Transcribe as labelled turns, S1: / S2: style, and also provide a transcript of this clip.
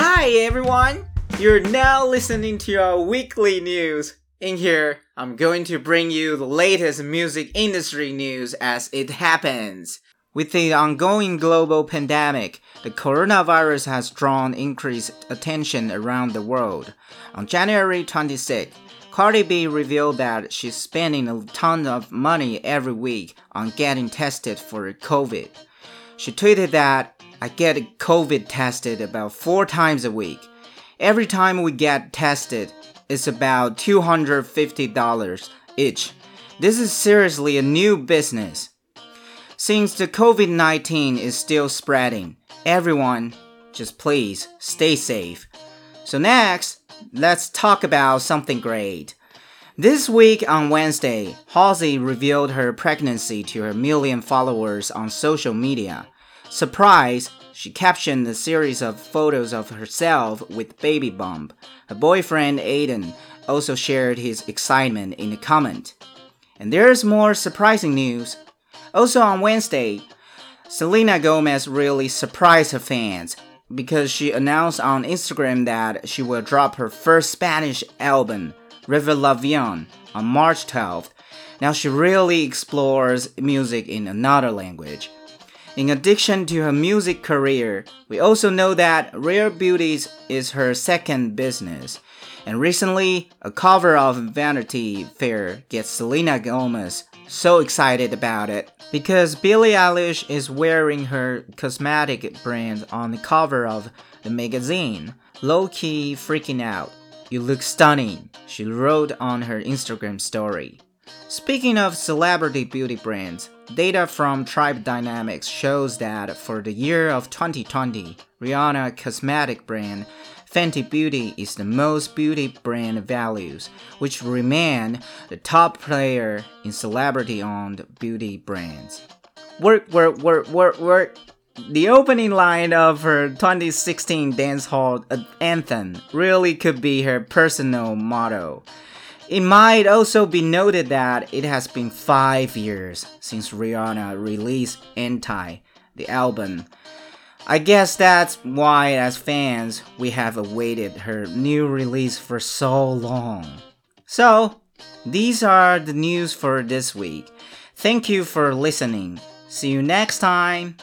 S1: Hi everyone! You're now listening to our weekly news. In here, I'm going to bring you the latest music industry news as it happens. With the ongoing global pandemic, the coronavirus has drawn increased attention around the world. On January 26, Cardi B revealed that she's spending a ton of money every week on getting tested for COVID. She tweeted that I get COVID tested about four times a week. Every time we get tested, it's about $250 each. This is seriously a new business. Since the COVID 19 is still spreading, everyone just please stay safe. So, next, let's talk about something great. This week on Wednesday, Halsey revealed her pregnancy to her million followers on social media. Surprise, she captioned a series of photos of herself with baby bump. Her boyfriend Aydin also shared his excitement in a comment. And there's more surprising news. Also on Wednesday, Selena Gomez really surprised her fans because she announced on Instagram that she will drop her first Spanish album, River Revelación, on March 12th. Now she really explores music in another language. In addition to her music career, we also know that Rare Beauties is her second business. And recently, a cover of Vanity Fair gets Selena Gomez so excited about it because Billie Eilish is wearing her cosmetic brand on the cover of the magazine. Low key freaking out. You look stunning, she wrote on her Instagram story. Speaking of celebrity beauty brands, data from Tribe Dynamics shows that for the year of 2020, Rihanna cosmetic brand Fenty Beauty is the most beauty brand values, which remain the top player in celebrity-owned beauty brands. Work, work, work, work, work. The opening line of her 2016 dancehall uh, anthem really could be her personal motto. It might also be noted that it has been five years since Rihanna released Anti, the album. I guess that's why, as fans, we have awaited her new release for so long. So, these are the news for this week. Thank you for listening. See you next time.